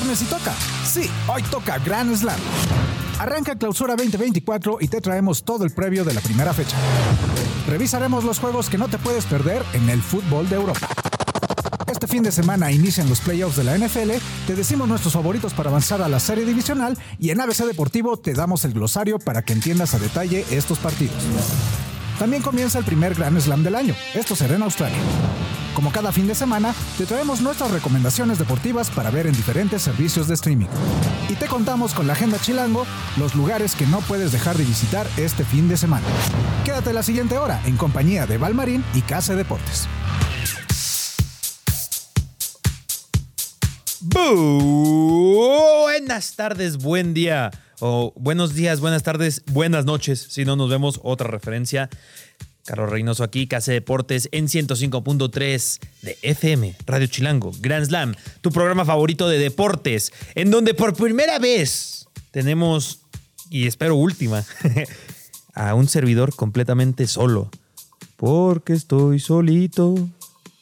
Viernes y toca. Sí, hoy toca Grand Slam. Arranca Clausura 2024 y te traemos todo el previo de la primera fecha. Revisaremos los juegos que no te puedes perder en el fútbol de Europa. Este fin de semana inician los playoffs de la NFL, te decimos nuestros favoritos para avanzar a la serie divisional y en ABC Deportivo te damos el glosario para que entiendas a detalle estos partidos. También comienza el primer Grand Slam del año, esto será en Australia. Como cada fin de semana, te traemos nuestras recomendaciones deportivas para ver en diferentes servicios de streaming. Y te contamos con la Agenda Chilango los lugares que no puedes dejar de visitar este fin de semana. Quédate la siguiente hora en compañía de Valmarín y Casa Deportes. Buenas tardes, buen día. O buenos días, buenas tardes, buenas noches. Si no nos vemos, otra referencia. Carlos Reynoso aquí, Casa Deportes en 105.3 de FM, Radio Chilango, Grand Slam, tu programa favorito de deportes, en donde por primera vez tenemos, y espero última, a un servidor completamente solo. Porque estoy solito,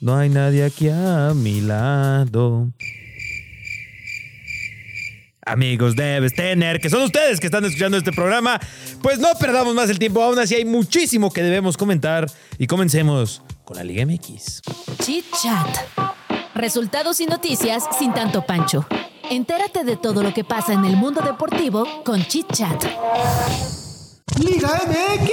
no hay nadie aquí a mi lado amigos debes tener, que son ustedes que están escuchando este programa. Pues no perdamos más el tiempo, aún así hay muchísimo que debemos comentar y comencemos con la Liga MX. Chit Chat. Resultados y noticias sin tanto pancho. Entérate de todo lo que pasa en el mundo deportivo con Chit Chat. Liga MX.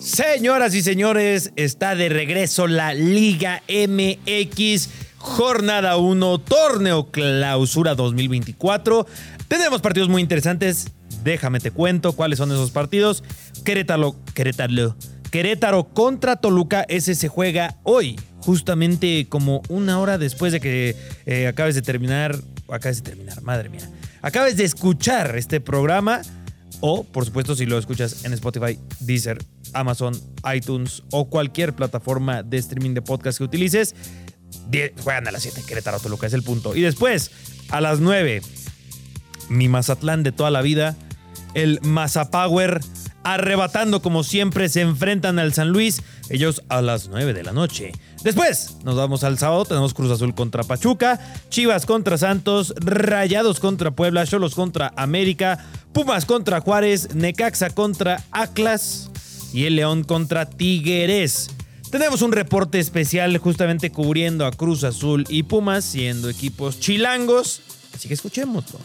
Señoras y señores, está de regreso la Liga MX jornada 1, torneo clausura 2024. Tenemos partidos muy interesantes. Déjame te cuento cuáles son esos partidos. Querétaro, Querétaro, Querétaro contra Toluca. Ese se juega hoy, justamente como una hora después de que eh, acabes de terminar. Acabes de terminar, madre mía. Acabes de escuchar este programa. O, por supuesto, si lo escuchas en Spotify, Deezer, Amazon, iTunes o cualquier plataforma de streaming de podcast que utilices juegan a las 7, Querétaro, Toluca, es el punto. Y después, a las 9, mi Mazatlán de toda la vida, el Mazapower, arrebatando como siempre, se enfrentan al San Luis, ellos a las 9 de la noche. Después, nos vamos al sábado, tenemos Cruz Azul contra Pachuca, Chivas contra Santos, Rayados contra Puebla, Cholos contra América, Pumas contra Juárez, Necaxa contra Atlas y el León contra Tigres. Tenemos un reporte especial justamente cubriendo a Cruz Azul y Pumas, siendo equipos chilangos. Así que escuchémoslo.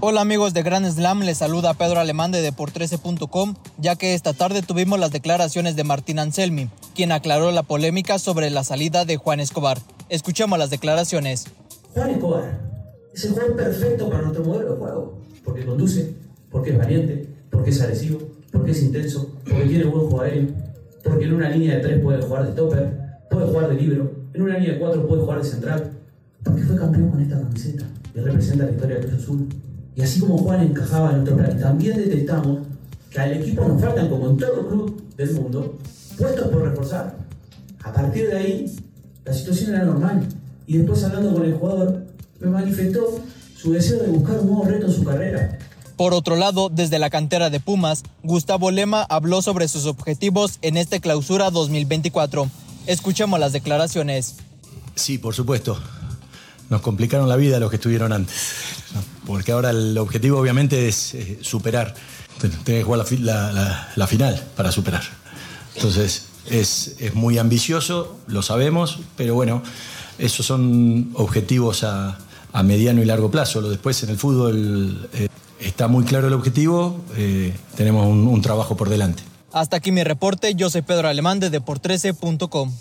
Hola amigos de Grand Slam, les saluda Pedro Alemán de Deport13.com, ya que esta tarde tuvimos las declaraciones de Martín Anselmi, quien aclaró la polémica sobre la salida de Juan Escobar. Escuchemos las declaraciones. Juan Escobar es el jugador perfecto para nuestro modelo de juego, porque conduce, porque es valiente, porque es agresivo, porque es intenso, porque tiene buen juego aéreo porque en una línea de tres puede jugar de topper, puede jugar de libro, en una línea de cuatro puede jugar de central, porque fue campeón con esta camiseta y representa la historia de Cruz Azul. Y así como Juan encajaba en nuestro plan, también detectamos que al equipo nos faltan, como en todo club del mundo, puestos por reforzar. A partir de ahí, la situación era normal. Y después hablando con el jugador, me manifestó su deseo de buscar un nuevo reto en su carrera. Por otro lado, desde la cantera de Pumas, Gustavo Lema habló sobre sus objetivos en esta clausura 2024. Escuchemos las declaraciones. Sí, por supuesto. Nos complicaron la vida los que estuvieron antes. Porque ahora el objetivo obviamente es eh, superar. Tienes que jugar la, final para superar. Entonces es, muy ambicioso, lo sabemos, pero bueno, esos son objetivos a, mediano y largo plazo. Después en el fútbol eh, está muy claro el objetivo, eh, tenemos un, trabajo por delante. Hasta aquí mi reporte, yo soy Pedro Alemán de Deport13.com.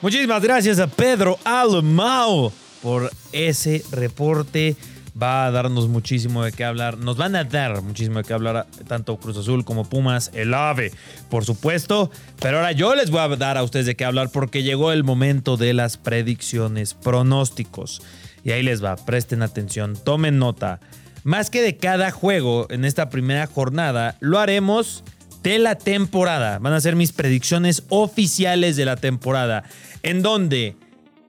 Muchísimas gracias a Pedro Alemão por ese reporte va a darnos muchísimo de qué hablar. Nos van a dar muchísimo de qué hablar tanto Cruz Azul como Pumas, el AVE, por supuesto. Pero ahora yo les voy a dar a ustedes de qué hablar porque llegó el momento de las predicciones, pronósticos. Y ahí les va, presten atención, tomen nota. Más que de cada juego en esta primera jornada, lo haremos de la temporada. Van a ser mis predicciones oficiales de la temporada. En donde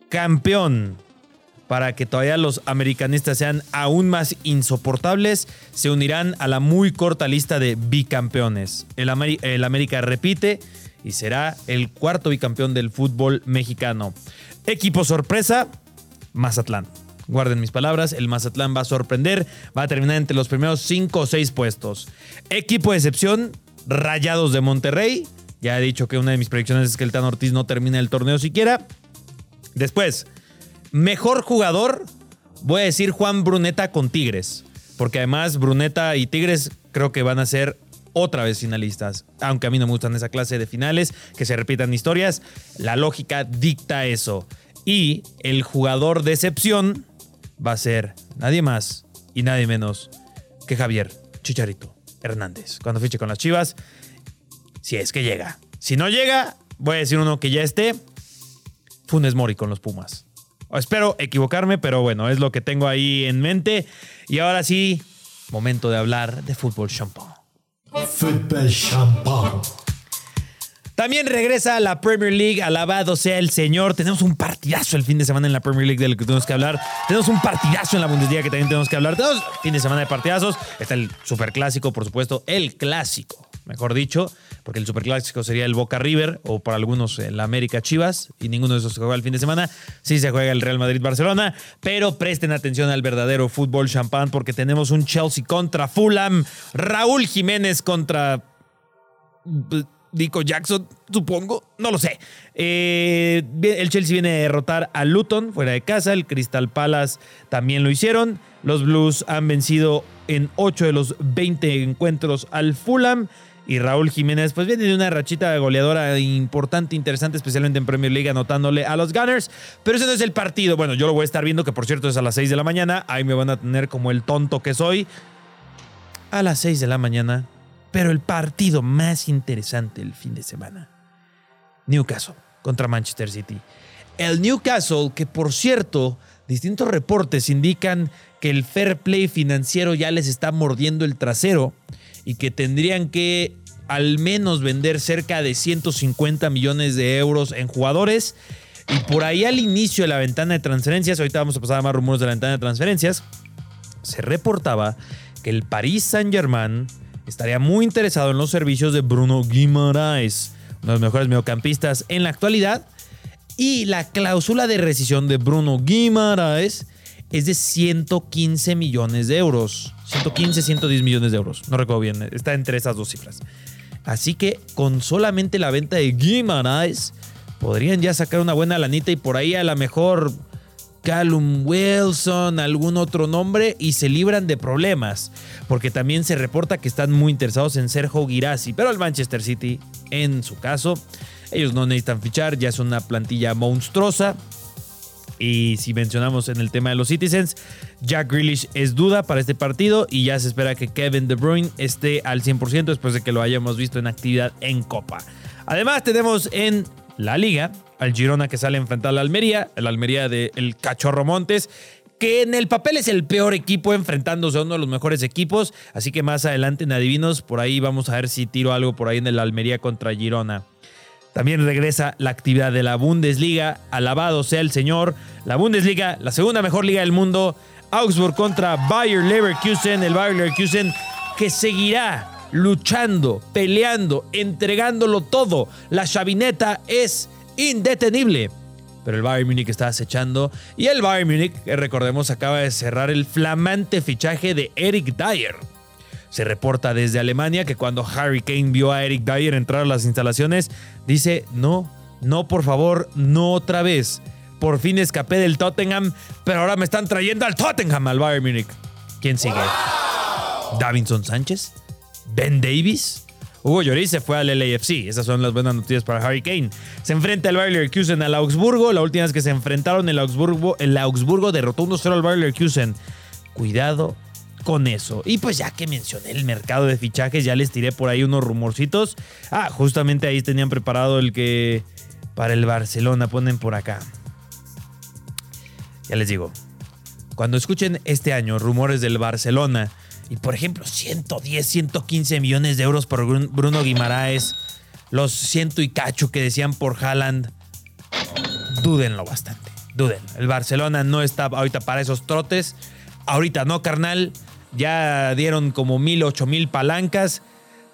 campeón, para que todavía los americanistas sean aún más insoportables, se unirán a la muy corta lista de bicampeones. El, América repite y será el cuarto bicampeón del fútbol mexicano. Equipo sorpresa, Mazatlán. Guarden mis palabras, el Mazatlán va a sorprender, va a terminar entre los primeros 5 o 6 puestos. Equipo de excepción, Rayados de Monterrey. Ya he dicho que una de mis predicciones es que el Tan Ortiz no termine el torneo siquiera. Después, Mejor jugador, voy a decir Juan Bruneta con Tigres. Porque además Bruneta y Tigres creo que van a ser otra vez finalistas. Aunque a mí no me gustan esa clase de finales, que se repitan historias, la lógica dicta eso. Y el jugador de excepción va a ser nadie más y nadie menos que Javier Chicharito Hernández. Cuando fiche con las Chivas, si es que llega. Si no llega, voy a decir uno que ya esté. Funes Mori con los Pumas. Espero equivocarme, pero bueno, es lo que tengo ahí en mente. Y ahora sí, momento de hablar de fútbol champán. Fútbol champán. También regresa a la Premier League, alabado sea el Señor. Tenemos un partidazo el fin de semana en la Premier League del que tenemos que hablar. Tenemos un partidazo en la Bundesliga que también tenemos que hablar. Tenemos fin de semana de partidazos. Está el superclásico, por supuesto, el clásico, mejor dicho porque el superclásico sería el Boca River o para algunos el América Chivas y ninguno de esos se juega el fin de semana. Sí se juega el Real Madrid Barcelona, pero presten atención al verdadero fútbol champán porque tenemos un Chelsea contra Fulham, Raúl Jiménez contra Dico Jackson, supongo, no lo sé. Eh, el Chelsea viene a derrotar a Luton fuera de casa, el Crystal Palace también lo hicieron. Los Blues han vencido en 8 de los 20 encuentros al Fulham. Y Raúl Jiménez, pues viene de una rachita goleadora importante, interesante, especialmente en Premier League, anotándole a los Gunners. Pero ese no es el partido. Bueno, yo lo voy a estar viendo, que por cierto es a las 6 de la mañana. Ahí me van a tener como el tonto que soy. A las 6 de la mañana. Pero el partido más interesante el fin de semana. Newcastle contra Manchester City. El Newcastle, que por cierto, distintos reportes indican que el fair play financiero ya les está mordiendo el trasero y que tendrían que al menos vender cerca de 150 millones de euros en jugadores. Y por ahí al inicio de la ventana de transferencias, ahorita vamos a pasar a más rumores de la ventana de transferencias, se reportaba que el Paris Saint-Germain estaría muy interesado en los servicios de Bruno Guimaraes, uno de los mejores mediocampistas en la actualidad. Y la cláusula de rescisión de Bruno Guimaraes es de 115 millones de euros. 115, 110 millones de euros. No recuerdo bien, está entre esas dos cifras. Así que con solamente la venta de Guimaraes podrían ya sacar una buena lanita y por ahí a lo mejor Callum Wilson, algún otro nombre y se libran de problemas. Porque también se reporta que están muy interesados en Sergio Girassi, pero el Manchester City, en su caso, ellos no necesitan fichar, ya es una plantilla monstruosa. Y si mencionamos en el tema de los Citizens, Jack Grealish es duda para este partido y ya se espera que Kevin De Bruyne esté al 100% después de que lo hayamos visto en actividad en Copa. Además tenemos en la liga al Girona que sale a enfrentar al Almería, el Almería del Cachorro Montes, que en el papel es el peor equipo enfrentándose a uno de los mejores equipos, así que más adelante en Adivinos, por ahí vamos a ver si tiro algo por ahí en el Almería contra Girona. También regresa la actividad de la Bundesliga. Alabado sea el Señor. La Bundesliga, la segunda mejor liga del mundo. Augsburg contra Bayer Leverkusen. El Bayer Leverkusen que seguirá luchando, peleando, entregándolo todo. La chavineta es indetenible. Pero el Bayern Múnich está acechando. Y el Bayern Múnich, recordemos, acaba de cerrar el flamante fichaje de Eric Dyer se reporta desde Alemania que cuando Harry Kane vio a Eric Dyer entrar a las instalaciones, dice, no, no, por favor, no otra vez. Por fin escapé del Tottenham, pero ahora me están trayendo al Tottenham, al Bayern Múnich. ¿Quién sigue? ¿Davinson Sánchez? ¿Ben Davis? Hugo Lloris se fue al LAFC. Esas son las buenas noticias para Harry Kane. Se enfrenta el Bayer Leverkusen al Augsburgo. La última vez que se enfrentaron, el Augsburgo, el Augsburgo derrotó 1-0 al Bayer Leverkusen. Cuidado con eso. Y pues ya que mencioné el mercado de fichajes, ya les tiré por ahí unos rumorcitos. Ah, justamente ahí tenían preparado el que para el Barcelona ponen por acá. Ya les digo, cuando escuchen este año rumores del Barcelona y por ejemplo 110, 115 millones de euros por Bruno Guimaraes, los ciento y cacho que decían por Haaland, dúdenlo bastante, duden. El Barcelona no está ahorita para esos trotes. Ahorita no, carnal. Ya dieron como mil, ocho mil palancas.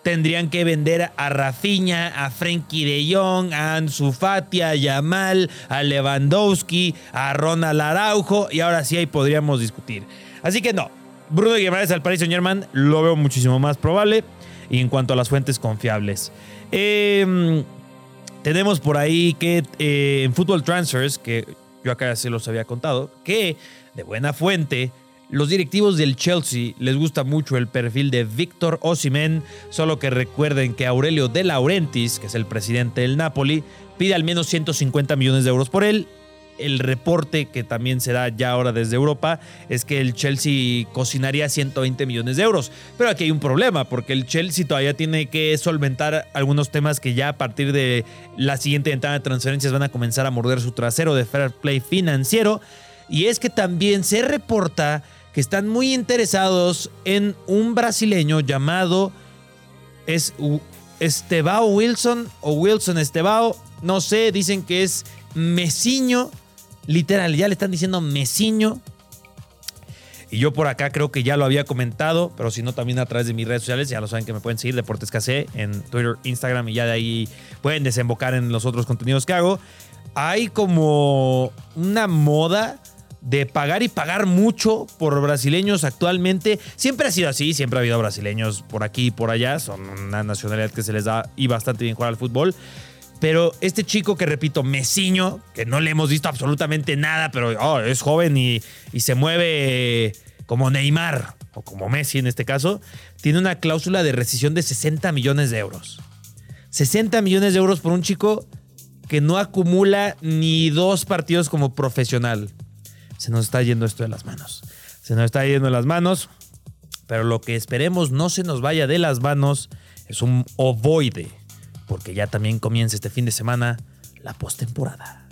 Tendrían que vender a Rafinha, a Frenkie de Jong, a Ansu Fati, a Yamal, a Lewandowski, a Ronald Araujo. Y ahora sí ahí podríamos discutir. Así que no. Bruno Guimaraes al Paris Saint Germain lo veo muchísimo más probable. Y en cuanto a las fuentes confiables. Em, tenemos por ahí que eh, en Football Transfers, que yo acá se los había contado, que de buena fuente los directivos del Chelsea les gusta mucho el perfil de Víctor Osimen, solo que recuerden que Aurelio De Laurentiis, que es el presidente del Napoli, pide al menos 150 millones de euros por él. El reporte que también se da ya ahora desde Europa es que el Chelsea cocinaría 120 millones de euros. Pero aquí hay un problema, porque el Chelsea todavía tiene que solventar algunos temas que ya a partir de la siguiente ventana de transferencias van a comenzar a morder su trasero de fair play financiero. Y es que también se reporta que están muy interesados en un brasileño llamado es Estebao Wilson o Wilson Estebao, no sé, dicen que es Mesiño, literal, ya le están diciendo Mesiño. Y yo por acá creo que ya lo había comentado, pero si no también a través de mis redes sociales, ya lo saben que me pueden seguir, Deportes KC, en Twitter, Instagram y ya de ahí pueden desembocar en los otros contenidos que hago. Hay como una moda de pagar y pagar mucho por brasileños actualmente. Siempre ha sido así, siempre ha habido brasileños por aquí y por allá. Son una nacionalidad que se les da y bastante bien jugar al fútbol. Pero este chico que repito, Mesiño, que no le hemos visto absolutamente nada, pero oh, es joven y, y se mueve como Neymar, o como Messi en este caso, tiene una cláusula de rescisión de 60 millones de euros. 60 millones de euros por un chico que no acumula ni dos partidos como profesional se nos está yendo esto de las manos. Se nos está yendo de las manos, pero lo que esperemos no se nos vaya de las manos es un ovoide, porque ya también comienza este fin de semana la postemporada.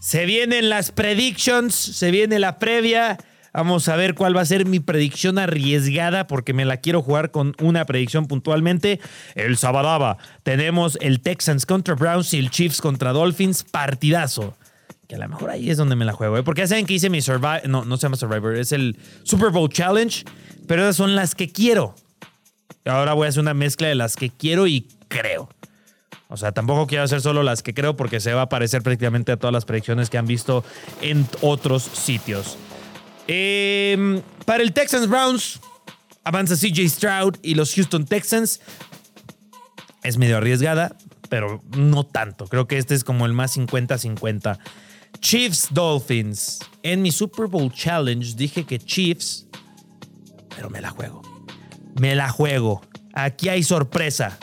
Se vienen las predictions, se viene la previa. Vamos a ver cuál va a ser mi predicción arriesgada porque me la quiero jugar con una predicción puntualmente. El Sabadaba. Tenemos el Texans contra Browns y el Chiefs contra Dolphins. Partidazo. Que a lo mejor ahí es donde me la juego. ¿eh? Porque ya saben que hice mi Survivor. No, no se llama Survivor. Es el Super Bowl Challenge. Pero esas son las que quiero. Ahora voy a hacer una mezcla de las que quiero y creo. O sea, tampoco quiero hacer solo las que creo porque se va a parecer prácticamente a todas las predicciones que han visto en otros sitios. Em, para el Texans Browns, avanza CJ Stroud y los Houston Texans. Es medio arriesgada, pero no tanto. Creo que este es como el más 50-50. Chiefs Dolphins. En mi Super Bowl Challenge dije que Chiefs, pero me la juego. Me la juego. Aquí hay sorpresa.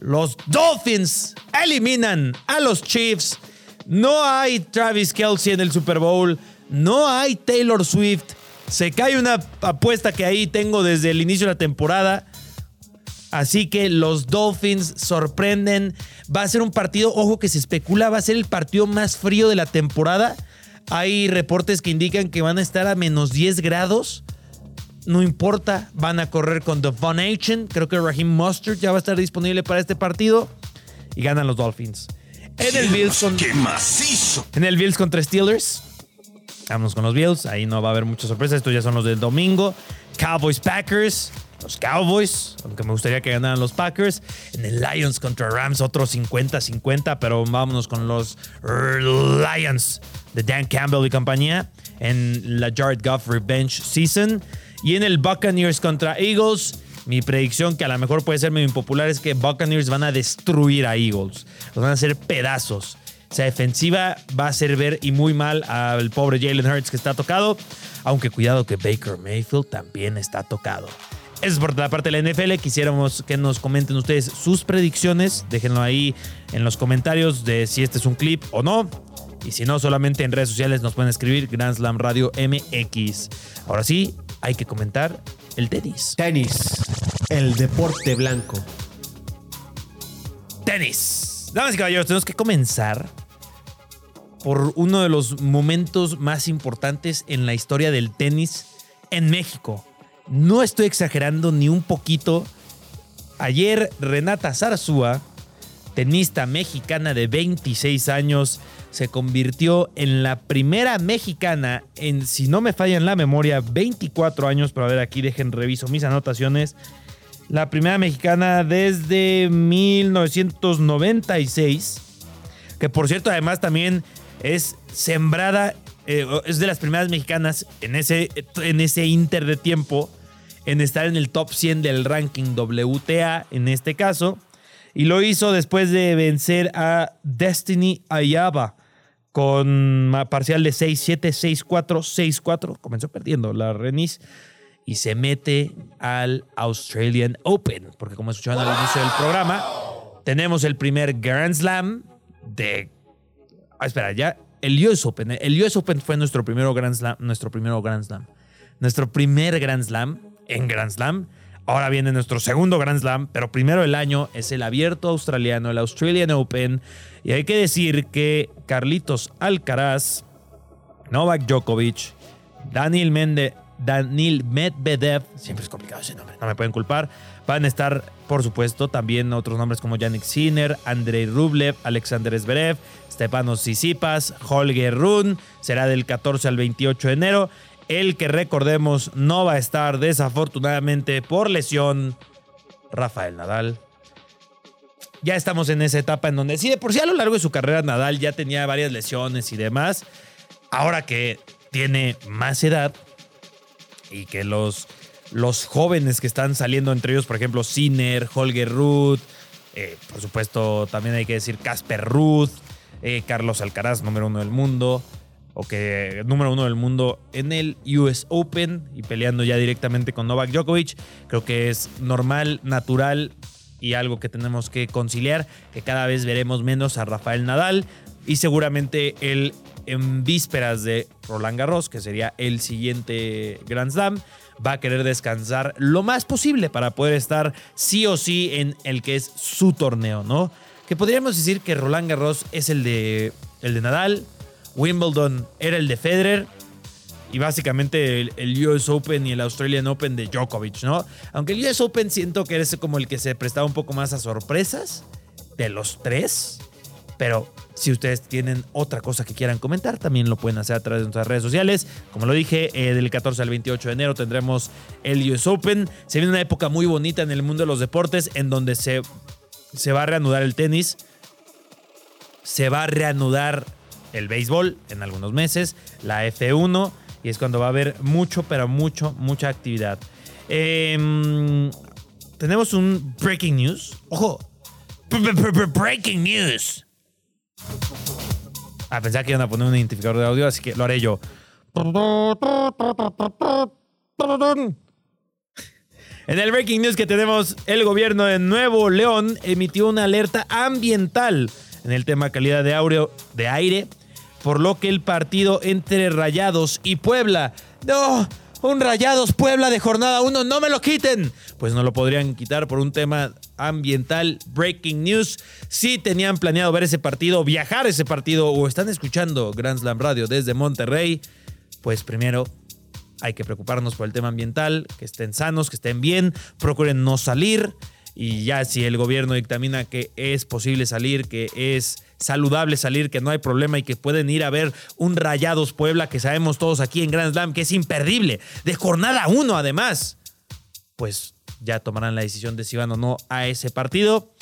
Los Dolphins eliminan a los Chiefs. No hay Travis Kelsey en el Super Bowl. No hay Taylor Swift. Se cae una apuesta que ahí tengo desde el inicio de la temporada. Así que los Dolphins sorprenden. Va a ser un partido, ojo que se especula, va a ser el partido más frío de la temporada. Hay reportes que indican que van a estar a menos 10 grados. No importa, van a correr con The Nation. Creo que Raheem Mustard ya va a estar disponible para este partido. Y ganan los Dolphins. En el Bills, en el Bills contra Steelers. Vamos con los Bills. Ahí no va a haber muchas sorpresas. Estos ya son los del domingo. Cowboys Packers. Los Cowboys, aunque me gustaría que ganaran los Packers. En el Lions contra Rams, otro 50-50, pero vámonos con los Lions de Dan Campbell y compañía en la Jared Goff Revenge Season. Y en el Buccaneers contra Eagles, mi predicción, que a lo mejor puede ser medio impopular, es que Buccaneers van a destruir a Eagles. Los van a hacer pedazos. O sea, defensiva va a hacer ver y muy mal al pobre Jalen Hurts que está tocado. Aunque cuidado que Baker Mayfield también está tocado. Eso es por la parte de la NFL. Quisiéramos que nos comenten ustedes sus predicciones. Déjenlo ahí en los comentarios de si este es un clip o no. Y si no, solamente en redes sociales nos pueden escribir Grand Slam Radio MX. Ahora sí, hay que comentar el tenis. Tenis, el deporte blanco. Tenis. Damas y caballeros, tenemos que comenzar por uno de los momentos más importantes en la historia del tenis en México. No estoy exagerando ni un poquito. Ayer Renata Zarzúa, tenista mexicana de 26 años, se convirtió en la primera mexicana en, si no me falla en la memoria, 24 años, pero a ver aquí dejen reviso mis anotaciones. La primera mexicana desde 1996, que por cierto además también es sembrada, eh, es de las primeras mexicanas en ese, en ese inter de tiempo en estar en el top 100 del ranking WTA en este caso. Y lo hizo después de vencer a Destiny Ayaba con parcial de 6-7, 6-4, 6-4. Comenzó perdiendo la Renis y se mete al Australian Open. Porque como escucharon al inicio del programa, tenemos el primer Grand Slam de... Ah, espera, ya el US Open. El US Open fue nuestro primero Grand Slam. Nuestro primero Grand Slam. Nuestro primer Grand Slam en Grand Slam. Ahora viene nuestro segundo Grand Slam, pero primero el año es el abierto australiano, el Australian Open. Y hay que decir que Carlitos Alcaraz, Novak Djokovic, Daniel Mende, Daniel Medvedev, siempre es complicado ese nombre, no me pueden culpar, van a estar, por supuesto, también otros nombres como Yannick Sinner, Andrei Rublev, Alexander Zverev, Stepanos Tsitsipas, Holger Run, será del 14 al 28 de enero el que recordemos no va a estar desafortunadamente por lesión, Rafael Nadal. Ya estamos en esa etapa en donde sí, de por sí a lo largo de su carrera Nadal ya tenía varias lesiones y demás. Ahora que tiene más edad y que los, los jóvenes que están saliendo entre ellos, por ejemplo, Sinner, Holger Ruth, eh, por supuesto también hay que decir Casper Ruth, eh, Carlos Alcaraz, número uno del mundo, o que número uno del mundo en el US Open y peleando ya directamente con Novak Djokovic. Creo que es normal, natural y algo que tenemos que conciliar, que cada vez veremos menos a Rafael Nadal y seguramente él en vísperas de Roland Garros, que sería el siguiente Grand Slam, va a querer descansar lo más posible para poder estar sí o sí en el que es su torneo, ¿no? Que podríamos decir que Roland Garros es el de, el de Nadal, Wimbledon era el de Federer y básicamente el, US Open y el Australian Open de Djokovic, ¿no? Aunque el US Open siento que es como el que se prestaba un poco más a sorpresas de los tres. Pero si ustedes tienen otra cosa que quieran comentar, también lo pueden hacer a través de nuestras redes sociales. Como lo dije, eh, del 14 al 28 de enero tendremos el US Open. Se viene una época muy bonita en el mundo de los deportes en donde se, se va a reanudar el tenis. Se va a reanudar el béisbol en algunos meses, la F1, y es cuando va a haber mucho, pero mucho, mucha actividad. Em, tenemos un breaking news. Ojo, breaking news. Ah, pensaba que iban a poner un identificador de audio, así que lo haré yo. En el breaking news que tenemos, el gobierno de Nuevo León emitió una alerta ambiental en el tema calidad de, de aire por lo que el partido entre Rayados y Puebla. No, un Rayados Puebla de jornada 1, no me lo quiten. Pues no lo podrían quitar por un tema ambiental. Breaking news. Si tenían planeado ver ese partido, viajar ese partido o están escuchando Grand Slam Radio desde Monterrey, pues primero hay que preocuparnos por el tema ambiental, que estén sanos, que estén bien, procuren no salir y ya si el gobierno dictamina que es posible salir, que es saludable salir, que no hay problema y que pueden ir a ver un Rayados Puebla que sabemos todos aquí en Grand Slam que es imperdible, de jornada 1 además, pues ya tomarán la decisión de si van o no a ese partido.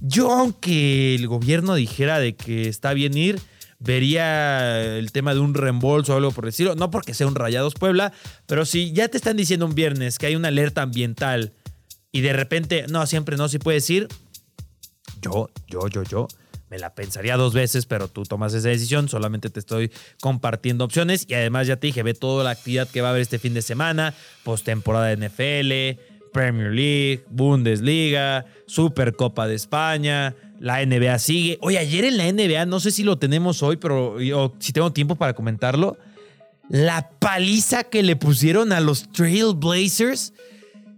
Yo aunque el gobierno dijera de que está bien ir, vería el tema de un reembolso o algo por decirlo, no porque sea un Rayados Puebla, pero si ya te están diciendo un viernes que hay una alerta ambiental, y de repente, no, siempre no, si puedes ir, yo, yo, yo, yo, me la pensaría dos veces, pero tú tomas esa decisión, solamente te estoy compartiendo opciones y además ya te dije, ve toda la actividad que va a haber este fin de semana, postemporada de NFL, Premier League, Bundesliga, Supercopa de España, La NBA sigue. Oye, ayer en la NBA, no sé si lo tenemos hoy, pero si tengo tiempo para comentarlo. La paliza que le pusieron a los Trailblazers.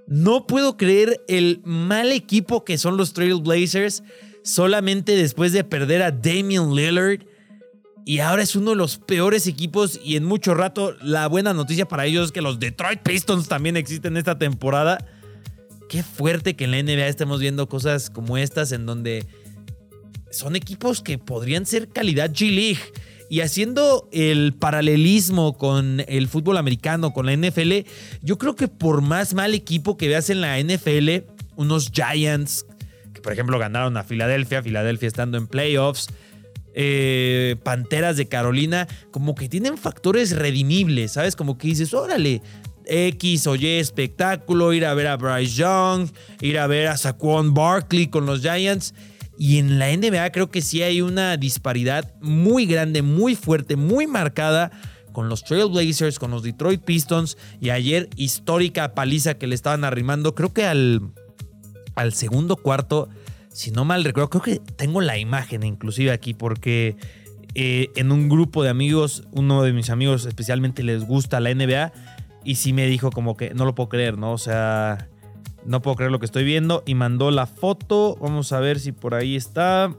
No puedo creer el mal equipo que son los Trailblazers solamente después de perder a Damian Lillard. Y ahora es uno de los peores equipos y en mucho rato la buena noticia para ellos es que los Detroit Pistons también existen esta temporada. Qué fuerte que en la NBA estemos viendo cosas como estas en donde son equipos que podrían ser calidad G-League. Y haciendo el paralelismo con el fútbol americano, con la NFL, yo creo que por más mal equipo que veas en la NFL, unos Giants, por ejemplo ganaron a Filadelfia, Filadelfia estando en playoffs, eh, Panteras de Carolina, como que tienen factores redimibles, ¿sabes? Como que dices, órale, X o Y espectáculo, ir a ver a Bryce Young, ir a ver a Saquon Barkley con los Giants. Y en la NBA creo que sí hay una disparidad muy grande, muy fuerte, muy marcada con los Trailblazers, con los Detroit Pistons y ayer histórica paliza que le estaban arrimando. Creo que al, al segundo cuarto, si no mal recuerdo, creo que tengo la imagen inclusive aquí porque eh, en un grupo de amigos, uno de mis amigos especialmente les gusta la NBA y sí me dijo como que no lo puedo creer, ¿no? O sea, no puedo creer lo que estoy viendo. Y mandó la foto. Vamos a ver si por ahí está.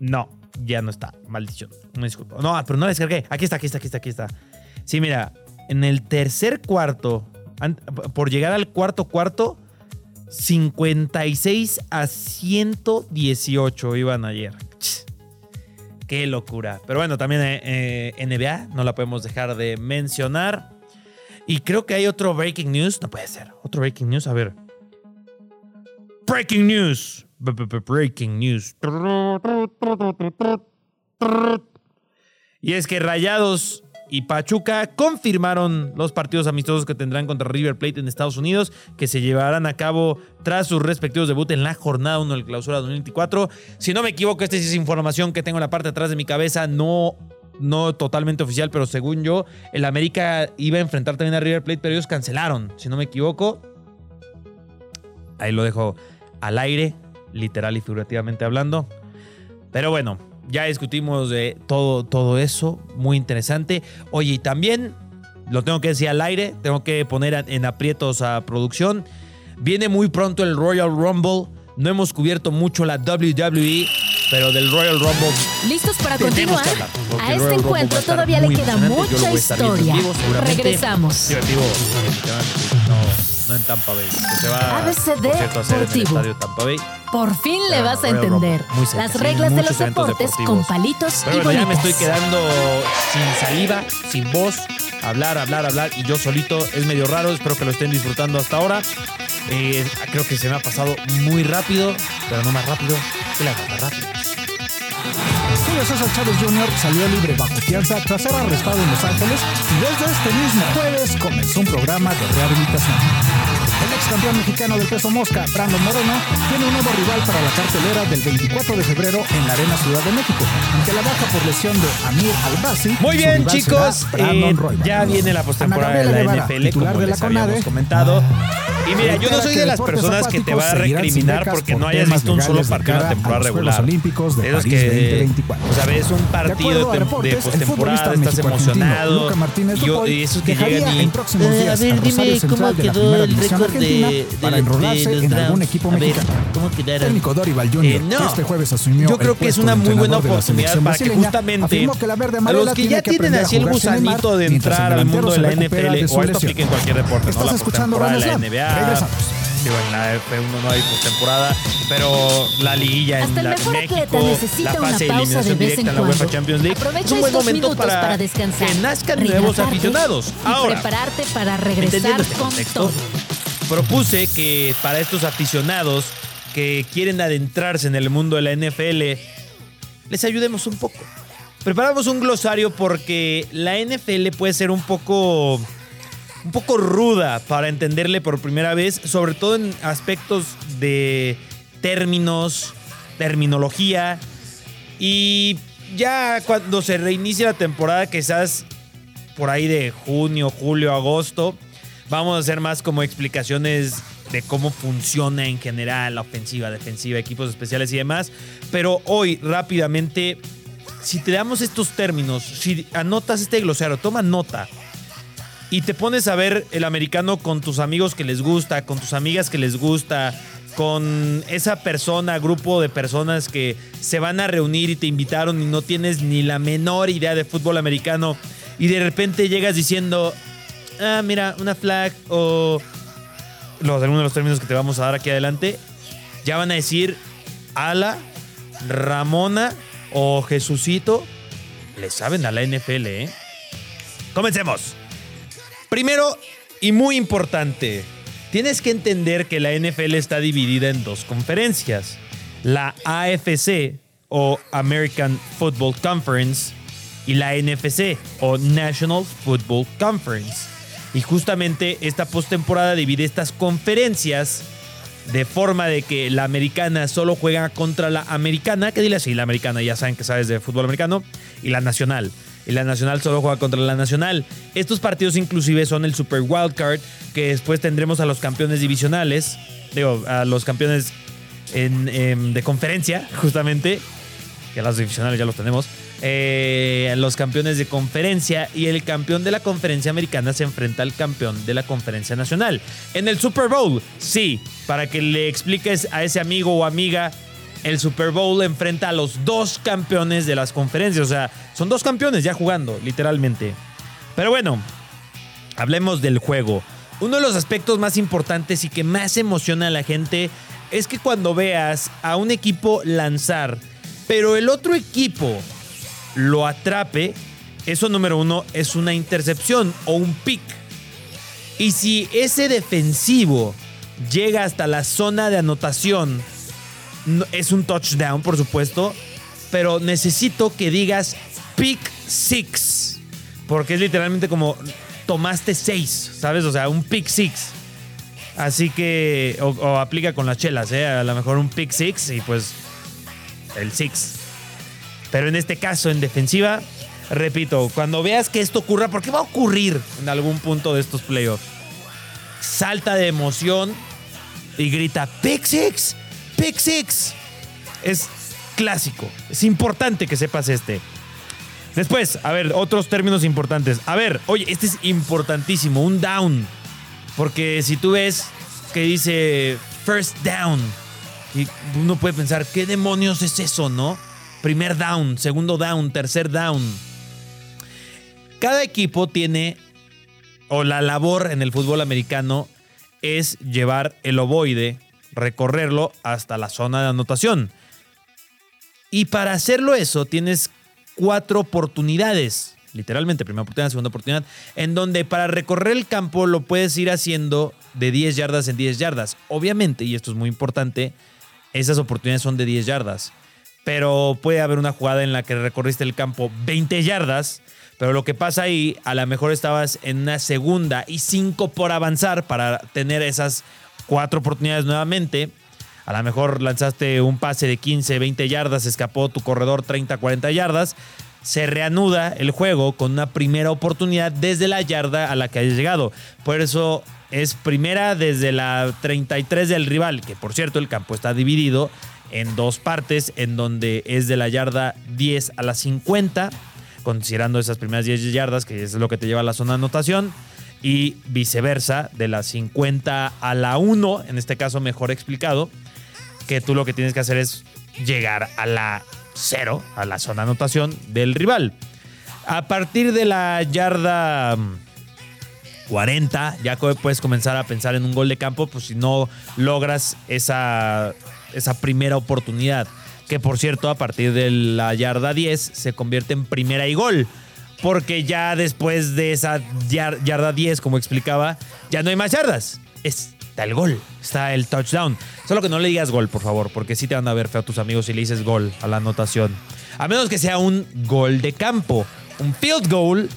No, ya no está. Maldición. Me disculpo. No, pero no la descargué. Aquí está, aquí está, aquí está, aquí está. Sí, mira. En el tercer cuarto, por llegar al cuarto cuarto, 56 a 118 iban ayer. Qué locura. Pero bueno, también eh, eh NBA, no la podemos dejar de mencionar. Y creo que hay otro breaking news. No puede ser. Otro breaking news. A ver. Breaking news. Breaking news. Y es que Rayados y Pachuca confirmaron los partidos amistosos que tendrán contra River Plate en Estados Unidos, que se llevarán a cabo tras sus respectivos debut en la jornada 1 del clausura 2024. Si no me equivoco, esta es información que tengo en la parte de atrás de mi cabeza. No no totalmente oficial, pero según yo, el América iba a enfrentar también a River Plate, pero ellos cancelaron, si no me equivoco. Ahí lo dejo al aire, literal y figurativamente hablando. Pero bueno, ya discutimos de todo, todo eso, muy interesante. Oye, y también lo tengo que decir al aire, tengo que poner en aprietos a producción. Viene muy pronto el Royal Rumble. No hemos cubierto mucho la WWE pero del Royal Rumble. ¿Listos para continuar? A este encuentro todavía le queda mucha historia. Regresamos. Divertido, no, no en Tampa Bay. se va ABCD Deportivo. Tampa Bay. Por fin le vas a entender las reglas de los deportes con palitos Pero y bueno, ya me estoy quedando sin saliva, sin voz, hablar, hablar, hablar y yo solito es medio raro. Espero que lo estén disfrutando hasta ahora. Eh, creo que se me ha pasado muy rápido, pero no más rápido que la más rápido. Julio César Chávez Jr. salió libre bajo fianza tras ser arrestado en Los Ángeles y desde este mismo jueves comenzó un programa de rehabilitación. El ex campeón mexicano del peso mosca, Brandon Moreno, tiene un nuevo rival para la cartelera del 24 de febrero en la Arena Ciudad de México, ante la baja por lesión de Amir Albasi. Muy bien, chicos, eh, ya viene la postemporada de la NFL, como de les habíamos comentado. Y mira, yo no soy de las personas que te va a recriminar porque no hayas visto un solo partido en la temporada regular. Olímpicos de Esos que, o sea, ves un partido de, de postemporada, estás emocionado. Y, y esos que llegan y... Eh, a ver, dime cómo quedó el récord de, para enrolarse en algún equipo mexicano. ¿Cómo quedaron? Técnico Dorival Jr. Eh, no. este jueves asumió Yo creo que es una muy buena oportunidad para que justamente a los que ya tienen así el gusanito de entrar al mundo de la NFL o esto aplica en cualquier deporte, no la de la NBA. Digo, en la F1 no hay postemporada, pero la liguilla en, la, México, la fase de eliminación directa en la UEFA Champions League, es un buen momento para, para descansar, que nazcan nuevos aficionados. Y Ahora, prepararte para regresar este con contexto, todo. propuse que para estos aficionados que quieren adentrarse en el mundo de la NFL, les ayudemos un poco. Preparamos un glosario porque la NFL puede ser un poco un poco ruda para entenderle por primera vez, sobre todo en aspectos de términos, terminología y ya cuando se reinicie la temporada, quizás por ahí de junio, julio, agosto, vamos a hacer más como explicaciones de cómo funciona en general la ofensiva, defensiva, equipos especiales y demás. Pero hoy, rápidamente, si te damos estos términos, si anotas este glosario, toma nota y te pones a ver el americano con tus amigos que les gusta, con tus amigas que les gusta, con esa persona, grupo de personas que se van a reunir y te invitaron y no tienes ni la menor idea de fútbol americano y de repente llegas diciendo, ah, mira, una flag o los, algunos de los términos que te vamos a dar aquí adelante, ya van a decir Ala, Ramona o Jesucito, le saben a la NFL, ¿eh? Comencemos. Primero y muy importante, tienes que entender que la NFL está dividida en dos conferencias. La AFC o American Football Conference y la NFC o National Football Conference. Y justamente esta postemporada divide estas conferencias de forma de que la americana solo juega contra la americana, que dile así, la americana, ya saben que sabes de fútbol americano, y la nacional y la Nacional solo juega contra la Nacional. Estos partidos inclusive son el Super Wild Card, que después tendremos a los campeones divisionales, digo, a los campeones em, de conferencia, justamente, que a los divisionales ya los tenemos. Eh, los campeones de conferencia y el campeón de la conferencia americana se enfrenta al campeón de la conferencia nacional. En el Super Bowl, sí, para que le expliques a ese amigo o amiga el Super Bowl enfrenta a los dos campeones de las conferencias. O sea, son dos campeones ya jugando, literalmente. Pero bueno, hablemos del juego. Uno de los aspectos más importantes y que más emociona a la gente es que cuando veas a un equipo lanzar, pero el otro equipo lo atrape, eso número uno es una intercepción o un pick. Y si ese defensivo llega hasta la zona de anotación, es un touchdown, por supuesto, pero necesito que digas pick six, porque es literalmente como tomaste seis, ¿sabes? O sea, un pick six. Así que, o, aplica con las chelas, ¿eh? A lo mejor un pick six y pues el six. Pero en este caso, en defensiva, repito, cuando veas que esto ocurra, porque va a ocurrir en algún punto de estos playoffs, salta de emoción y grita, pick six, Pick Six. Es clásico. Es importante que sepas este. Después, a ver, otros términos importantes. A ver, oye, este es importantísimo, un down. Porque si tú ves que dice first down, y uno puede pensar, ¿qué demonios es eso, no? Primer down, segundo down, tercer down. Cada equipo tiene, o la labor en el fútbol americano es llevar el ovoide recorrerlo hasta la zona de anotación. Y para hacerlo eso tienes cuatro oportunidades, literalmente, primera oportunidad, segunda oportunidad, en donde para recorrer el campo lo puedes ir haciendo de 10 yardas en 10 yardas. Obviamente, y esto es muy importante, esas oportunidades son de 10 yardas. Pero puede haber una jugada en la que recorriste el campo 20 yardas, pero lo que pasa ahí, a lo mejor estabas en una segunda y cinco por avanzar para tener esas cuatro oportunidades nuevamente. A lo mejor lanzaste un pase de 15, 20 yardas, escapó tu corredor 30, 40 yardas. Se reanuda el juego con una primera oportunidad desde la yarda a la que hayas llegado. Por eso es primera desde la 33 del rival, que por cierto el campo está dividido en dos partes, en donde es de la yarda 10 a la 50, considerando esas primeras 10 yardas, que es lo que te lleva a la zona de anotación y viceversa, de la 50 a la 1, en este caso mejor explicado, que tú lo que tienes que hacer es llegar a la 0, a la zona de anotación del rival. A partir de la yarda 40, mm, ya puedes comenzar a pensar en un gol de campo, pues si no logras esa, esa primera oportunidad. Que por cierto, a partir de la yarda 10 se convierte en primera y gol porque ya después de esa yarda 10, como explicaba, ya no hay más yardas. Está el gol, está el touchdown. Solo que no le digas gol, por favor, porque sí te van a ver feo a tus amigos si le dices gol a la anotación. A menos que sea un gol de campo. Un field goal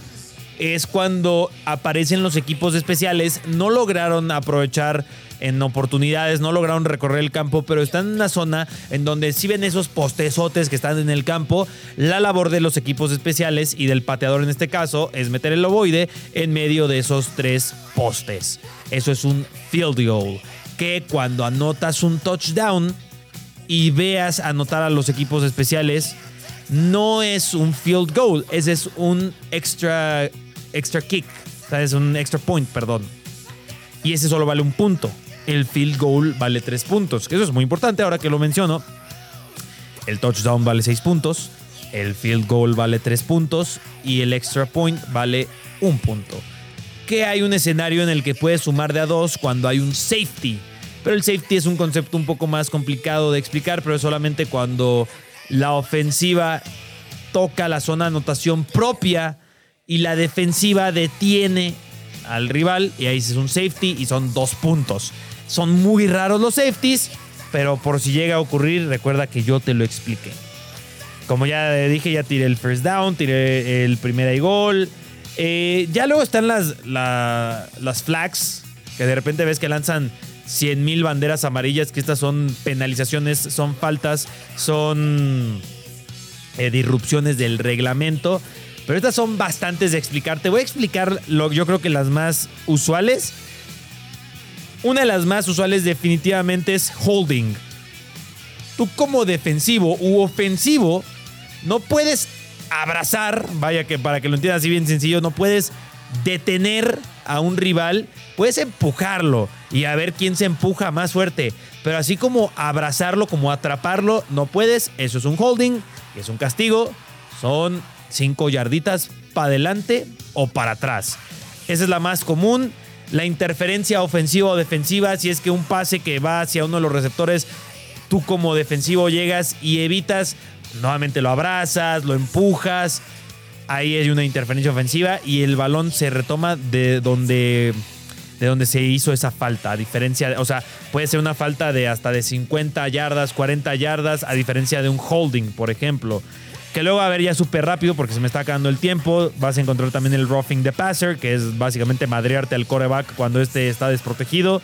es cuando aparecen los equipos especiales, no lograron aprovechar en oportunidades, no lograron recorrer el campo, pero están en una zona en donde si ven esos postezotes que están en el campo, la labor de los equipos especiales y del pateador en este caso es meter el ovoide en medio de esos tres postes. Eso es un field goal. que cuando anotas un touchdown y veas anotar a los equipos especiales, no es un field goal, ese es un extra, extra kick, o sea, es un extra point, perdón. Y ese solo vale un punto. El field goal vale tres puntos, que eso es muy importante ahora que lo menciono. El touchdown vale seis puntos, el field goal vale tres puntos y el extra point vale un punto. Que hay un escenario en el que puedes sumar de a dos cuando hay un safety. Pero el safety es un concepto un poco más complicado de explicar, pero es solamente cuando la ofensiva toca la zona de anotación propia y la defensiva detiene al rival y ahí es un safety y son dos puntos. Son muy raros los safeties, pero por si llega a ocurrir, recuerda que yo te lo expliqué. Como ya dije, ya tiré el first down, tiré el primer y gol. Eh, ya luego están las, la- las flags, que de repente ves que lanzan 100 mil banderas amarillas, que estas son penalizaciones, son faltas, son eh, disrupciones del reglamento. Pero estas son bastantes de explicar. Te voy a explicar lo, yo creo que las más usuales. Una de las más usuales definitivamente es holding. Tú como defensivo u ofensivo no puedes abrazar, vaya que para que lo entiendas así bien sencillo, no puedes detener a un rival, puedes empujarlo y a ver quién se empuja más fuerte, pero así como abrazarlo, como atraparlo, no puedes, eso es un holding, es un castigo, son cinco yarditas para adelante o para atrás. Esa es la más común. La interferencia ofensiva o defensiva, si es que un pase que va hacia uno de los receptores, tú como defensivo llegas y evitas, nuevamente lo abrazas, lo empujas, ahí hay una interferencia ofensiva y el balón se retoma de donde de donde se hizo esa falta, a diferencia, o sea, puede ser una falta de hasta de 50 yardas, 40 yardas, a diferencia de un holding, por ejemplo. Que luego, a ver, ya súper rápido, porque se me está acabando el tiempo, vas a encontrar también el roughing the passer, que es básicamente madrearte al coreback cuando este está desprotegido.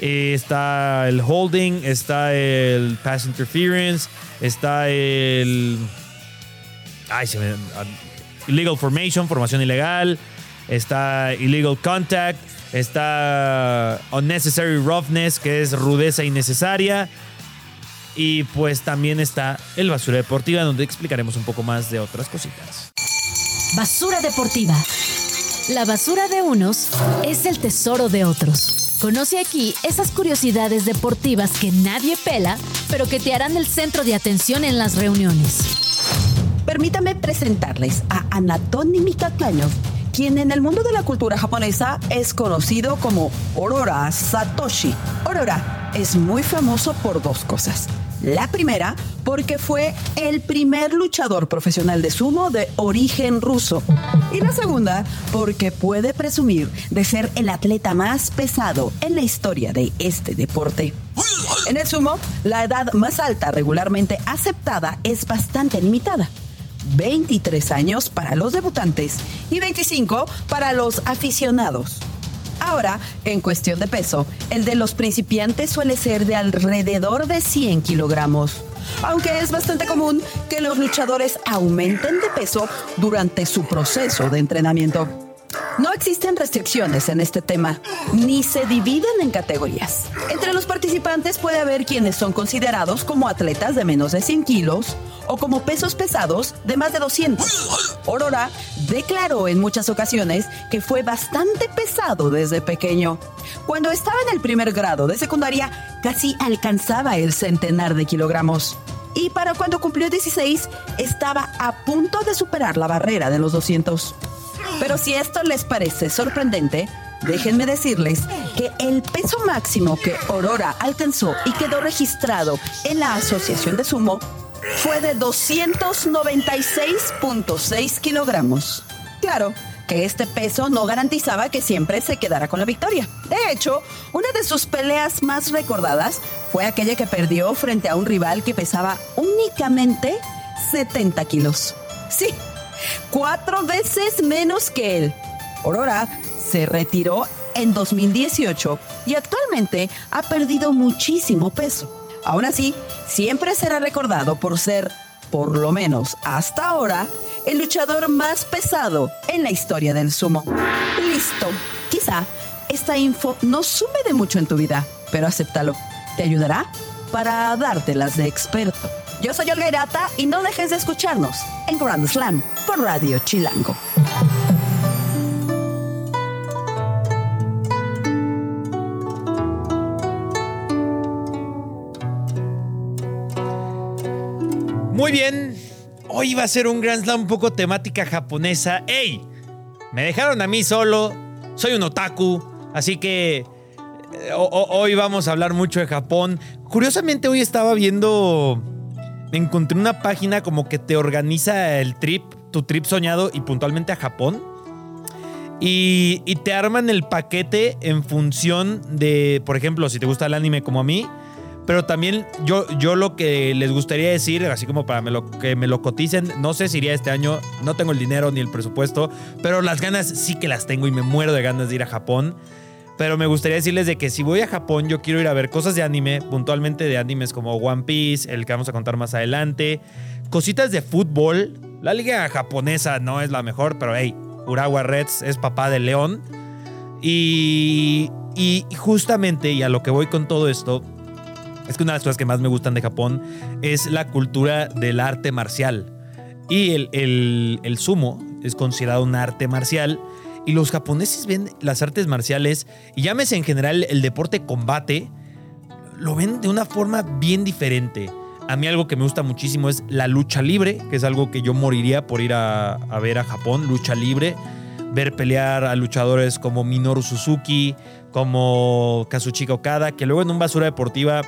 Eh, está el holding, está el pass interference, está el... Ay, se me... Illegal formation, formación ilegal. Está illegal contact. Está unnecessary roughness, que es rudeza innecesaria. Y pues también está el basura deportiva, donde explicaremos un poco más de otras cositas. Basura deportiva. La basura de unos es el tesoro de otros. Conoce aquí esas curiosidades deportivas que nadie pela, pero que te harán el centro de atención en las reuniones. Permítame presentarles a Anatoni Mikakano, quien en el mundo de la cultura japonesa es conocido como Aurora Satoshi. Aurora es muy famoso por dos cosas. La primera, porque fue el primer luchador profesional de sumo de origen ruso. Y la segunda, porque puede presumir de ser el atleta más pesado en la historia de este deporte. En el sumo, la edad más alta regularmente aceptada es bastante limitada. 23 años para los debutantes y 25 para los aficionados. Ahora, en cuestión de peso, el de los principiantes suele ser de alrededor de 100 kilogramos, aunque es bastante común que los luchadores aumenten de peso durante su proceso de entrenamiento. No existen restricciones en este tema, ni se dividen en categorías. Entre los participantes puede haber quienes son considerados como atletas de menos de 100 kilos o como pesos pesados de más de 200. Aurora declaró en muchas ocasiones que fue bastante pesado desde pequeño. Cuando estaba en el primer grado de secundaria, casi alcanzaba el centenar de kilogramos. Y para cuando cumplió 16, estaba a punto de superar la barrera de los 200. Pero si esto les parece sorprendente, déjenme decirles que el peso máximo que Aurora alcanzó y quedó registrado en la Asociación de Sumo fue de 296.6 kilogramos. Claro que este peso no garantizaba que siempre se quedara con la victoria. De hecho, una de sus peleas más recordadas fue aquella que perdió frente a un rival que pesaba únicamente 70 kilos. Sí, cuatro veces menos que él. Aurora se retiró en 2018 y actualmente ha perdido muchísimo peso. Aún así, siempre será recordado por ser, por lo menos hasta ahora, el luchador más pesado en la historia del sumo. Listo. Quizá esta info no sume de mucho en tu vida, pero acéptalo. Te ayudará para dártelas de experto. Yo soy Olga Irata y no dejes de escucharnos en Grand Slam por Radio Chilango. Muy bien. Hoy va a ser un Grand Slam un poco temática japonesa. ¡Ey! Me dejaron a mí solo. Soy un otaku. Así que eh, hoy vamos a hablar mucho de Japón. Curiosamente hoy estaba viendo... Encontré una página como que te organiza el trip, tu trip soñado y puntualmente a Japón. Y, y te arman el paquete en función de, por ejemplo, si te gusta el anime como a mí, pero también yo, yo lo que les gustaría decir, así como para me lo- que me lo coticen, no sé si iría este año, no tengo el dinero ni el presupuesto, pero las ganas sí que las tengo y me muero de ganas de ir a Japón. Pero me gustaría decirles de que si voy a Japón, yo quiero ir a ver cosas de anime, puntualmente de animes como One Piece, el que vamos a contar más adelante, cositas de fútbol. La liga japonesa no es la mejor, pero hey, Urawa Reds es papá de León. Y, y justamente, y a lo que voy con todo esto, es que una de las cosas que más me gustan de Japón es la cultura del arte marcial. Y el, el, el sumo es considerado un arte marcial. Y los japoneses ven las artes marciales, y llámese en general el deporte combate, lo ven de una forma bien diferente. A mí algo que me gusta muchísimo es la lucha libre, que es algo que yo moriría por ir a, ver a Japón, lucha libre. Ver pelear a luchadores como Minoru Suzuki, como Kazuchika Okada, que luego en un basura deportiva,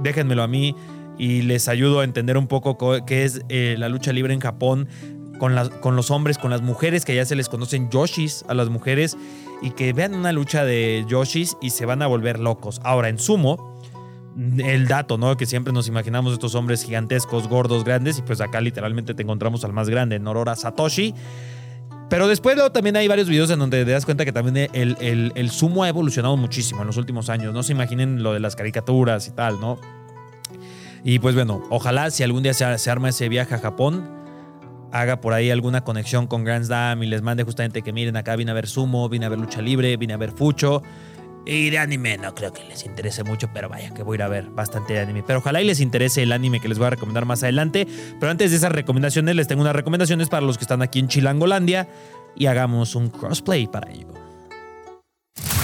déjenmelo a mí y les ayudo a entender un poco co- qué es eh, la lucha libre en Japón con, los hombres, con las mujeres, que ya se les conocen yoshis a las mujeres, y que vean una lucha de yoshis y se van a volver locos. Ahora, en sumo, el dato, ¿no? Que siempre nos imaginamos estos hombres gigantescos, gordos, grandes, y pues acá literalmente te encontramos al más grande, Norora Satoshi. Pero después luego también hay varios videos en donde te das cuenta que también el, el- el sumo ha evolucionado muchísimo en los últimos años. No se imaginen lo de las caricaturas y tal, ¿no? Y pues bueno, ojalá si algún día se, se arma ese viaje a Japón, haga por ahí alguna conexión con Grand Slam y les mande justamente que miren, acá vine a ver sumo, vine a ver lucha libre, vine a ver fucho. Y de anime no creo que les interese mucho, pero vaya que voy a ir a ver bastante de anime. Pero ojalá y les interese el anime que les voy a recomendar más adelante. Pero antes de esas recomendaciones, les tengo unas recomendaciones para los que están aquí en Chilangolandia y hagamos un crossplay para ello.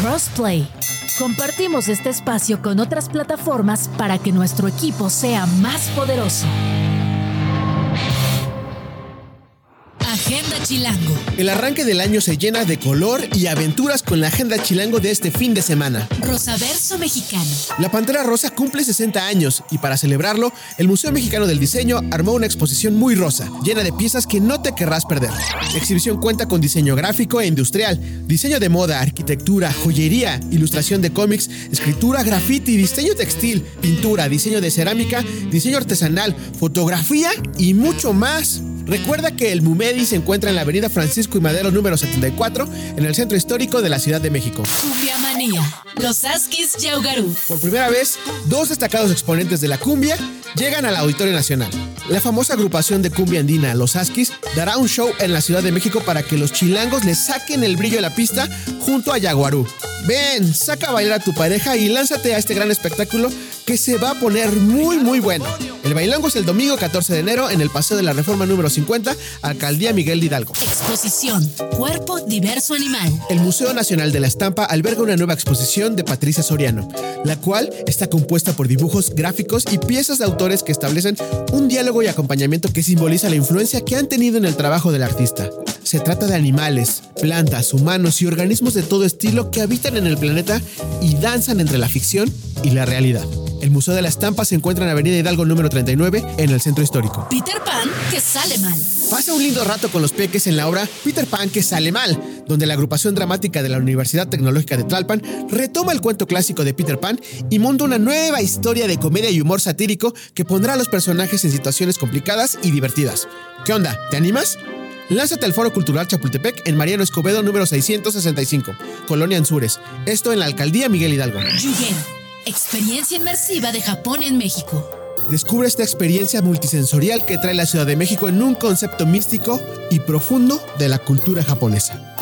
Crossplay. Compartimos este espacio con otras plataformas para que nuestro equipo sea más poderoso. Agenda Chilango. El arranque del año se llena de color y aventuras con la agenda chilango de este fin de semana. Rosaverso Mexicano. La Pantera Rosa cumple 60 años y para celebrarlo, el Museo Mexicano del Diseño armó una exposición muy rosa, llena de piezas que no te querrás perder. La exhibición cuenta con diseño gráfico e industrial, diseño de moda, arquitectura, joyería, ilustración de cómics, escritura, graffiti, diseño textil, pintura, diseño de cerámica, diseño artesanal, fotografía y mucho más. Recuerda que el Mumedi se encuentra en la avenida Francisco y Madero número 74, en el centro histórico de la Ciudad de México. Cumbia Manía. Los Askis Yaugarú. Por primera vez, dos destacados exponentes de la cumbia llegan al Auditorio Nacional. La famosa agrupación de cumbia andina, Los Askis, dará un show en la Ciudad de México para que los chilangos le saquen el brillo a la pista junto a Yaguarú. Ven, saca a bailar a tu pareja y lánzate a este gran espectáculo que se va a poner muy muy bueno. El bailango es el domingo 14 de enero en el Paseo de la Reforma número 50, Alcaldía Miguel de Hidalgo. Exposición. Cuerpo diverso animal. El Museo Nacional de la Estampa alberga una nueva exposición de Patricia Soriano, la cual está compuesta por dibujos gráficos y piezas de autores que establecen un diálogo y acompañamiento que simboliza la influencia que han tenido en el trabajo del artista. Se trata de animales, plantas, humanos y organismos de todo estilo que habitan en el planeta y danzan entre la ficción y la realidad. El Museo de la Estampa se encuentra en Avenida Hidalgo número 39 en el centro histórico. Peter Pan que sale mal. Pasa un lindo rato con los peques en la obra Peter Pan que sale mal, donde la agrupación dramática de la Universidad Tecnológica de Tlalpan retoma el cuento clásico de Peter Pan y monta una nueva historia de comedia y humor satírico que pondrá a los personajes en situaciones complicadas y divertidas. ¿Qué onda? ¿Te animas? Lánzate al Foro Cultural Chapultepec en Mariano Escobedo número 665, Colonia Anzures. Esto en la Alcaldía Miguel Hidalgo. Experiencia inmersiva de Japón en México. Descubre esta experiencia multisensorial que trae la Ciudad de México en un concepto místico y profundo de la cultura japonesa.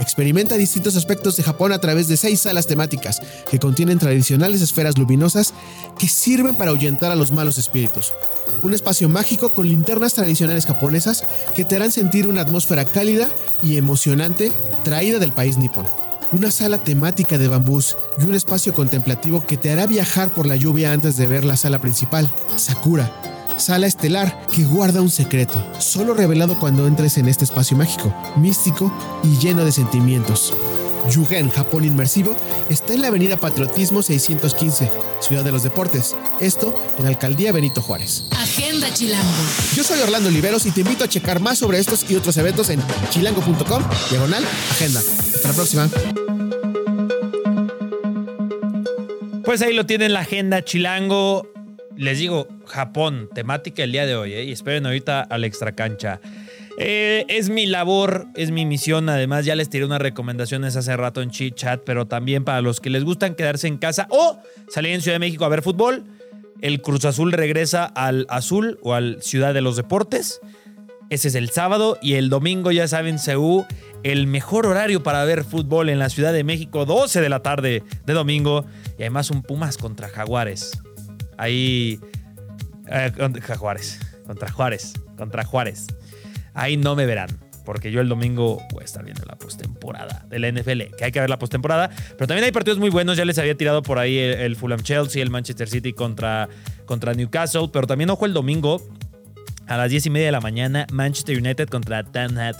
Experimenta distintos aspectos de Japón a través de seis salas temáticas que contienen tradicionales esferas luminosas que sirven para ahuyentar a los malos espíritus. Un espacio mágico con linternas tradicionales japonesas que te harán sentir una atmósfera cálida y emocionante traída del país nipón. Una sala temática de bambús y un espacio contemplativo que te hará viajar por la lluvia antes de ver la sala principal, Sakura, sala estelar que guarda un secreto, solo revelado cuando entres en este espacio mágico, místico y lleno de sentimientos. Yugen Japón Inmersivo está en la avenida Patriotismo 615, Ciudad de los Deportes. Esto en la Alcaldía Benito Juárez. Agenda Chilango. Yo soy Orlando Oliveros y te invito a checar más sobre estos y otros eventos en chilango.com, diagonal, agenda. Hasta la próxima. Pues ahí lo tienen la agenda Chilango. Les digo, Japón, temática el día de hoy, ¿eh? y esperen ahorita a la extra cancha. Eh, es mi labor, es mi misión. Además, ya les tiré unas recomendaciones hace rato en Chit Chat, pero también para los que les gustan quedarse en casa o salir en Ciudad de México a ver fútbol. El Cruz Azul regresa al Azul o al Ciudad de los Deportes. Ese es el sábado y el domingo, ya saben, CU, el mejor horario para ver fútbol en la Ciudad de México, 12 de la tarde de domingo. Y además un Pumas contra Jaguares. Ahí. Eh, contra Juárez. Contra Juárez. Ahí no me verán. Porque yo el domingo voy a estar viendo la postemporada de la NFL. Que hay que ver la postemporada. Pero también hay partidos muy buenos. Ya les había tirado por ahí el, Fulham Chelsea, el Manchester City contra, contra Newcastle. Pero también, ojo, el domingo a las 10 y media de la mañana, Manchester United contra Tottenham.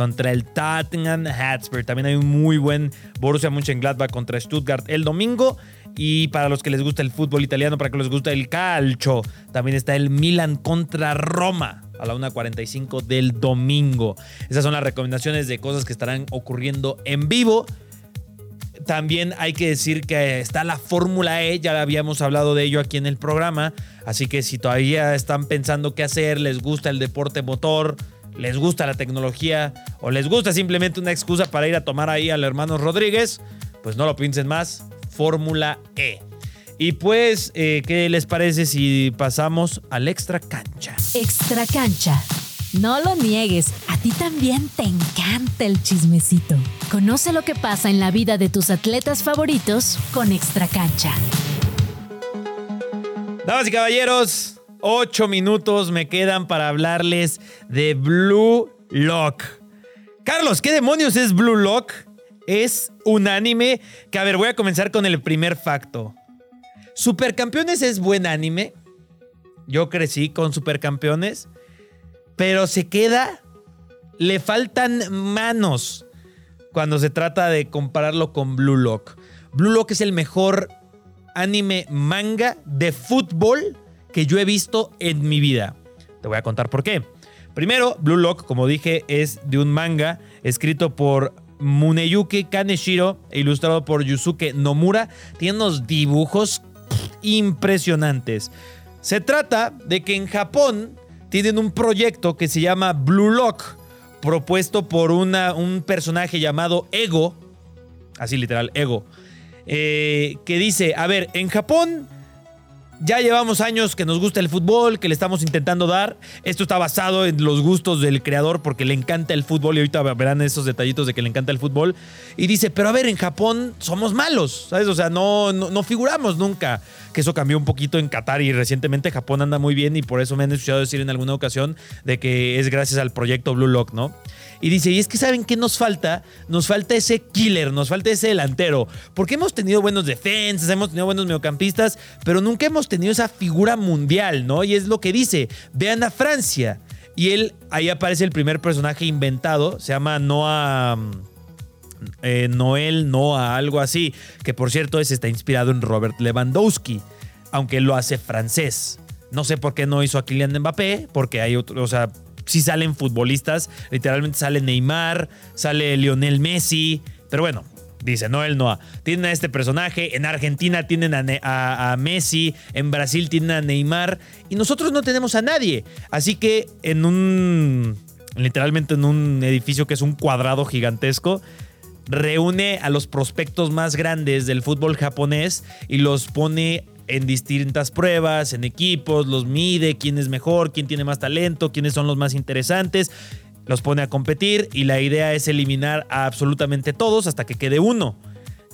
Contra el Tottenham Hotspur. También hay un muy buen Borussia Mönchengladbach contra Stuttgart el domingo. Y para los que les gusta el fútbol italiano, para que les gusta el calcio, también está el Milan contra Roma a la 1.45 del domingo. Esas son las recomendaciones de cosas que estarán ocurriendo en vivo. También hay que decir que está la Fórmula E, ya habíamos hablado de ello aquí en el programa, así que si todavía están pensando qué hacer, les gusta el deporte motor, les gusta la tecnología o les gusta simplemente una excusa para ir a tomar ahí al hermano Rodríguez, pues no lo piensen más, Fórmula E. Y pues, eh, ¿qué les parece si pasamos al extra cancha? Extra cancha. No lo niegues, a ti también te encanta el chismecito. Conoce lo que pasa en la vida de tus atletas favoritos con Extra Cancha. Damas y caballeros, ocho minutos me quedan para hablarles de Blue Lock. Carlos, ¿qué demonios es Blue Lock? Es un anime que, a ver, voy a comenzar con el primer facto. Supercampeones es buen anime. Yo crecí con Supercampeones. Pero se queda. Le faltan manos cuando se trata de compararlo con Blue Lock. Blue Lock es el mejor anime manga de fútbol que yo he visto en mi vida. Te voy a contar por qué. Primero, Blue Lock, como dije, es de un manga escrito por Muneyuki Kaneshiro e ilustrado por Yusuke Nomura. Tiene unos dibujos impresionantes. Se trata de que en Japón tienen un proyecto que se llama Blue Lock, propuesto por un personaje llamado Ego, así literal, Ego, eh, que dice, a ver, en Japón ya llevamos años que nos gusta el fútbol, que le estamos intentando dar. Esto está basado en los gustos del creador porque le encanta el fútbol y ahorita verán esos detallitos de que le encanta el fútbol. Y dice, pero a ver, en Japón somos malos, ¿sabes? O sea, no, no, no figuramos nunca. Que eso cambió un poquito en Qatar y recientemente Japón anda muy bien y por eso me han escuchado decir en alguna ocasión de que es gracias al proyecto Blue Lock, ¿no? Y dice, y es que ¿saben qué nos falta? Nos falta ese killer, nos falta ese delantero. Porque hemos tenido buenos defensas, hemos tenido buenos mediocampistas, pero nunca hemos tenido esa figura mundial, ¿no? Y es lo que dice, vean a Francia. Y él, ahí aparece el primer personaje inventado, se llama Noah... eh, Noel Noah, algo así, que por cierto es, está inspirado en Robert Lewandowski, aunque lo hace francés. No sé por qué no hizo a Kylian Mbappé, porque hay otro, o sea, sí salen futbolistas, literalmente sale Neymar, sale Lionel Messi, pero bueno, dice Noel Noah. Tienen a este personaje, en Argentina tienen a, Ne- a- a Messi, en Brasil tienen a Neymar, y nosotros no tenemos a nadie. Así que en un, literalmente en un edificio que es un cuadrado gigantesco, reúne a los prospectos más grandes del fútbol japonés y los pone en distintas pruebas, en equipos, los mide, quién es mejor, quién tiene más talento, quiénes son los más interesantes. Los pone a competir y la idea es eliminar a absolutamente todos hasta que quede uno.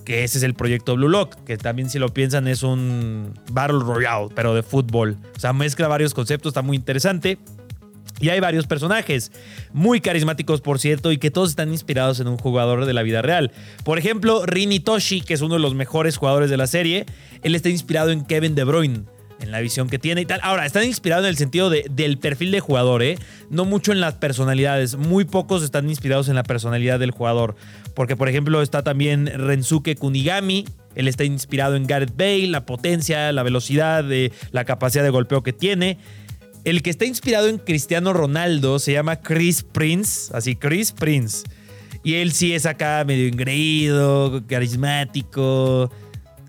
Que ese es el proyecto Blue Lock, que también si lo piensan es un Battle Royale, pero de fútbol. O sea, mezcla varios conceptos, está muy interesante. Y hay varios personajes muy carismáticos, por cierto, y que todos están inspirados en un jugador de la vida real. Por ejemplo, Rini Toshi, que es uno de los mejores jugadores de la serie, él está inspirado en Kevin De Bruyne en la visión que tiene y tal. Ahora, están inspirados en el sentido de, del perfil de jugador, ¿eh? No mucho en las personalidades. Muy pocos están inspirados en la personalidad del jugador. Porque, por ejemplo, está también Rensuke Kunigami. Él está inspirado en Gareth Bale, la potencia, la velocidad, eh, la capacidad de golpeo que tiene. El que está inspirado en Cristiano Ronaldo se llama Chris Prince, así Chris Prince. Y él sí es acá medio engreído, carismático,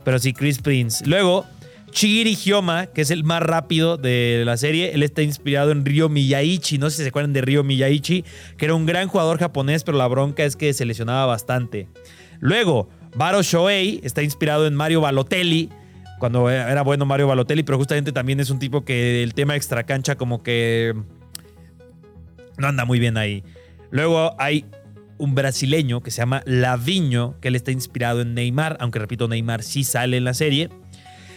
pero sí Chris Prince. Luego, Chigiri Hyoma, que es el más rápido de la serie, él está inspirado en Ryo Miyaichi, no sé si se acuerdan de Ryo Miyaichi, que era un gran jugador japonés, pero la bronca es que se lesionaba bastante. Luego, Baro Shoei está inspirado en Mario Balotelli, cuando era bueno Mario Balotelli, pero justamente también es un tipo que el tema extra cancha como que no anda muy bien ahí. Luego hay un brasileño que se llama Laviño, que él está inspirado en Neymar, aunque repito, Neymar sí sale en la serie.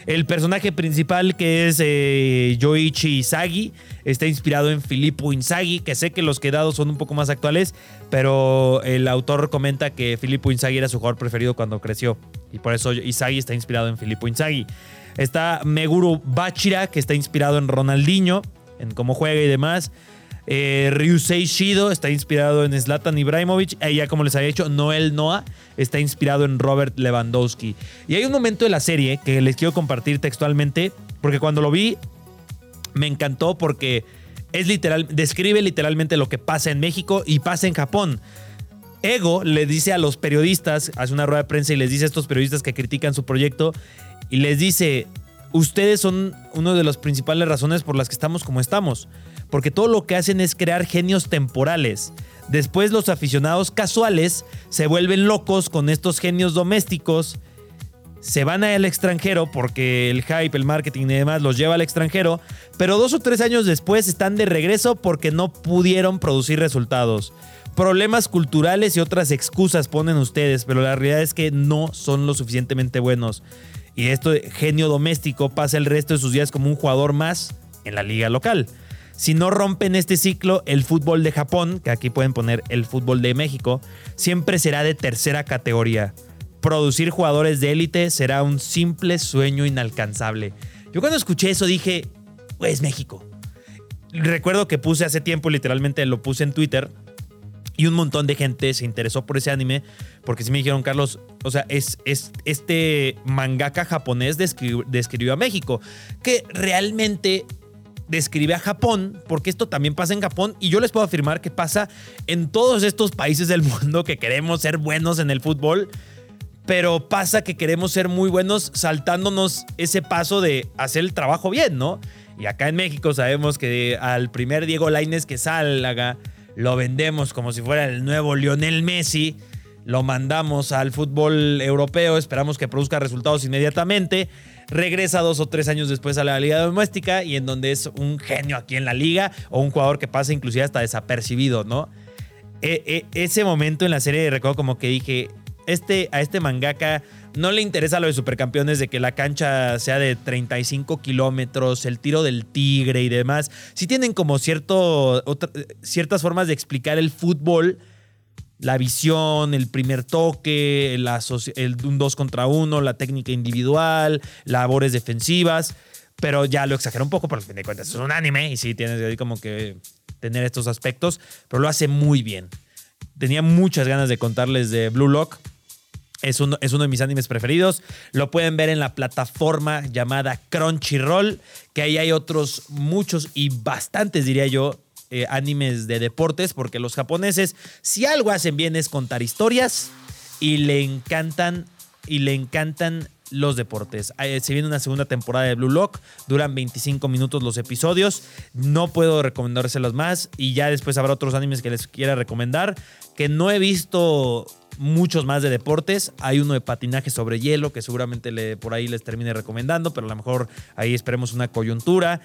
El personaje principal, que es eh, Yoichi Izagi, está inspirado en Filippo Inzaghi, que sé que los quedados son un poco más actuales, pero el autor comenta que Filippo Inzaghi era su jugador preferido cuando creció. Y por eso Izagi está inspirado en Filippo Inzaghi. Está Meguro Bachira, que está inspirado en Ronaldinho, en cómo juega y demás. Eh, Ryusei Shido está inspirado en Zlatan Ibrahimovic. Y ya como les había dicho, Noel Noah está inspirado en Robert Lewandowski. Y hay un momento de la serie que les quiero compartir textualmente, porque cuando lo vi me encantó porque es literal, describe literalmente lo que pasa en México y pasa en Japón. Ego le dice a los periodistas, hace una rueda de prensa y les dice a estos periodistas que critican su proyecto y les dice, ustedes son una de las principales razones por las que estamos como estamos porque todo lo que hacen es crear genios temporales. Después los aficionados casuales se vuelven locos con estos genios domésticos, se van al extranjero porque el hype, el marketing y demás los lleva al extranjero, pero dos o tres años después están de regreso porque no pudieron producir resultados. Problemas culturales y otras excusas ponen ustedes, pero la realidad es que no son lo suficientemente buenos. Y esto genio doméstico pasa el resto de sus días como un jugador más en la liga local. Si no rompen este ciclo, el fútbol de Japón, que aquí pueden poner el fútbol de México, siempre será de tercera categoría. Producir jugadores de élite será un simple sueño inalcanzable. Yo cuando escuché eso dije, pues México. Recuerdo que puse hace tiempo, literalmente lo puse en Twitter, y un montón de gente se interesó por ese anime, porque sí me dijeron, Carlos, o sea, es, es este mangaka japonés describió a México, que realmente describe a Japón, porque esto también pasa en Japón y yo les puedo afirmar que pasa en todos estos países del mundo que queremos ser buenos en el fútbol, pero pasa que queremos ser muy buenos saltándonos ese paso de hacer el trabajo bien, ¿no? Y acá en México sabemos que al primer Diego Lainez que salga, lo vendemos como si fuera el nuevo Lionel Messi lo mandamos al fútbol europeo, esperamos que produzca resultados inmediatamente, regresa dos o tres años después a la liga doméstica y en donde es un genio aquí en la liga o un jugador que pasa inclusive hasta desapercibido, ¿no? E, e, ese momento en la serie recuerdo como que dije, este, a este mangaka no le interesa lo de supercampeones, de que la cancha sea de 35 kilómetros, el tiro del tigre y demás. Sí tienen como cierto, ciertas formas de explicar el fútbol la visión, el primer toque, el, un 2 contra 1, la técnica individual, labores defensivas. Pero ya lo exagero un poco, porque al fin de cuentas es un anime y sí tienes ahí como que tener estos aspectos, pero lo hace muy bien. Tenía muchas ganas de contarles de Blue Lock. Es uno, es uno de mis animes preferidos. Lo pueden ver en la plataforma llamada Crunchyroll, que ahí hay otros muchos y bastantes, diría yo, eh, animes de deportes, porque los japoneses, si algo hacen bien es contar historias y le encantan, y le encantan los deportes. Eh, se viene una segunda temporada de Blue Lock, duran 25 minutos los episodios, no puedo recomendárselos más y ya después habrá otros animes que les quiera recomendar, que no he visto muchos más de deportes. Hay uno de patinaje sobre hielo que seguramente le, por ahí les termine recomendando, pero a lo mejor ahí esperemos una coyuntura.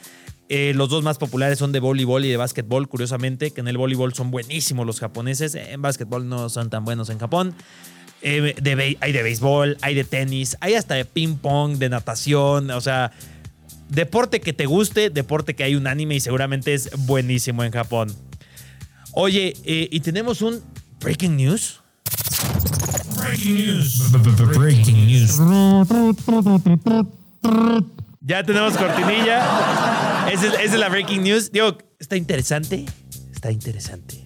Eh, los dos más populares son de voleibol y de básquetbol, curiosamente, que en el voleibol son buenísimos los japoneses, en básquetbol no son tan buenos en Japón. Eh, de hay de béisbol, hay de tenis, hay hasta de ping pong, de natación, o sea, deporte que te guste, deporte que hay un anime y seguramente es buenísimo en Japón. Oye, eh, y tenemos un breaking news. Breaking news. Ya tenemos cortinilla. Esa es, la breaking news. Digo, está interesante. Está interesante.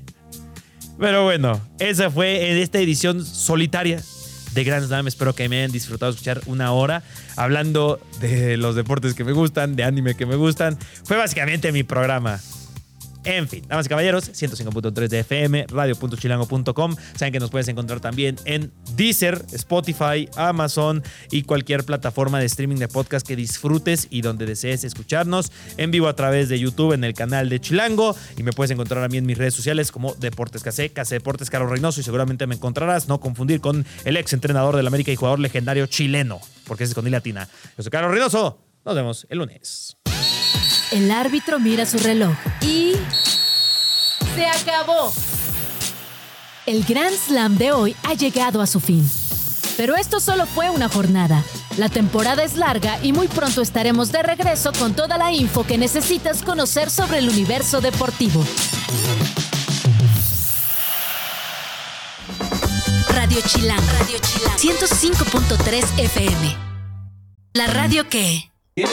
Pero bueno, esa fue en esta edición solitaria de Grand Slam. Espero que me hayan disfrutado escuchar una hora hablando de los deportes que me gustan, de anime que me gustan. Fue básicamente mi programa. En fin, damas y caballeros, 105.3 de FM, radio.chilango.com. Saben que nos puedes encontrar también en Deezer, Spotify, Amazon y cualquier plataforma de streaming de podcast que disfrutes y donde desees escucharnos. En vivo a través de YouTube en el canal de Chilango. Y me puedes encontrar a mí en mis redes sociales como Deportes KC, KC Deportes Carlos Reynoso. Y seguramente me encontrarás, no confundir con el ex entrenador del América y jugador legendario chileno, porque es con I latina. Yo soy Carlos Reynoso. Nos vemos el lunes. El árbitro mira su reloj y... ¡Se acabó! El Grand Slam de hoy ha llegado a su fin. Pero esto solo fue una jornada. La temporada es larga y muy pronto estaremos de regreso con toda la info que necesitas conocer sobre el universo deportivo. Radio Chilán, Radio Chilán, 105.3 FM. La radio que... ¿eh?